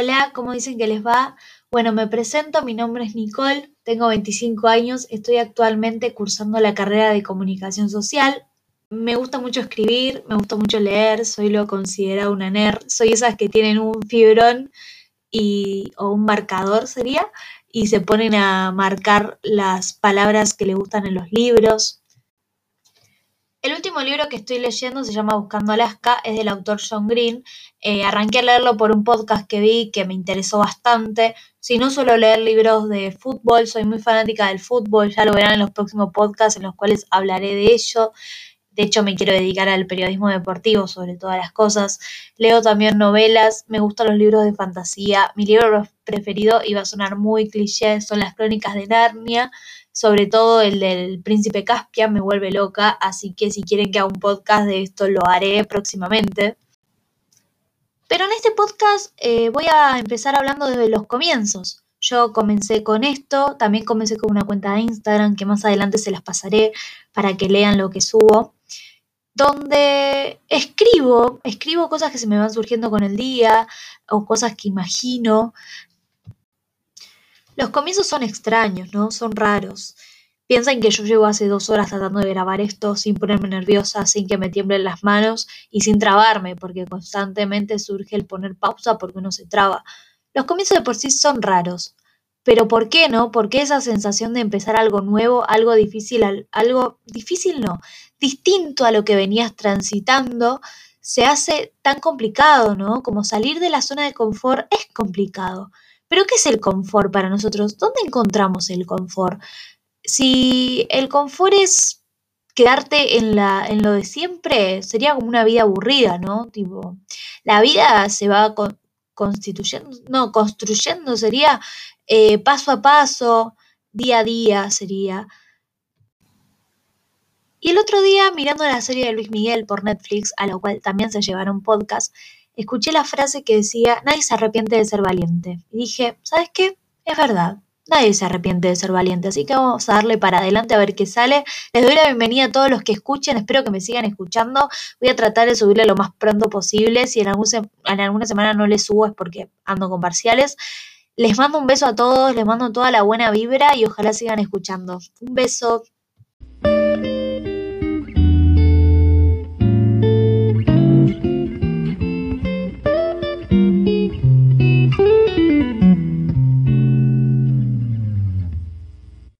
Hola, ¿cómo dicen que les va? Bueno, me presento, mi nombre es Nicole, tengo 25 años, estoy actualmente cursando la carrera de comunicación social. Me gusta mucho escribir, me gusta mucho leer, soy lo considerado una nerd, soy esas que tienen un fibrón y, o un marcador sería, y se ponen a marcar las palabras que le gustan en los libros, el último libro que estoy leyendo se llama Buscando Alaska, es del autor John Green. Eh, arranqué a leerlo por un podcast que vi que me interesó bastante. Si no suelo leer libros de fútbol, soy muy fanática del fútbol, ya lo verán en los próximos podcasts en los cuales hablaré de ello. De hecho, me quiero dedicar al periodismo deportivo sobre todas las cosas. Leo también novelas, me gustan los libros de fantasía. Mi libro preferido, iba a sonar muy cliché, son las crónicas de Narnia sobre todo el del príncipe Caspian me vuelve loca, así que si quieren que haga un podcast de esto lo haré próximamente. Pero en este podcast eh, voy a empezar hablando desde los comienzos. Yo comencé con esto, también comencé con una cuenta de Instagram que más adelante se las pasaré para que lean lo que subo, donde escribo, escribo cosas que se me van surgiendo con el día o cosas que imagino, los comienzos son extraños, ¿no? Son raros. Piensan que yo llevo hace dos horas tratando de grabar esto sin ponerme nerviosa, sin que me tiemblen las manos y sin trabarme, porque constantemente surge el poner pausa porque uno se traba. Los comienzos de por sí son raros. Pero ¿por qué no? ¿Por qué esa sensación de empezar algo nuevo, algo difícil, algo difícil no, distinto a lo que venías transitando, se hace tan complicado, ¿no? Como salir de la zona de confort es complicado. Pero ¿qué es el confort para nosotros? ¿Dónde encontramos el confort? Si el confort es quedarte en, la, en lo de siempre, sería como una vida aburrida, ¿no? Tipo, la vida se va constituyendo, no, construyendo sería eh, paso a paso, día a día sería. Y el otro día, mirando la serie de Luis Miguel por Netflix, a lo cual también se llevaron podcast, escuché la frase que decía, nadie se arrepiente de ser valiente. Y dije, ¿sabes qué? Es verdad. Nadie se arrepiente de ser valiente, así que vamos a darle para adelante a ver qué sale. Les doy la bienvenida a todos los que escuchen, espero que me sigan escuchando. Voy a tratar de subirle lo más pronto posible. Si en, en alguna semana no les subo es porque ando con parciales. Les mando un beso a todos, les mando toda la buena vibra y ojalá sigan escuchando. Un beso.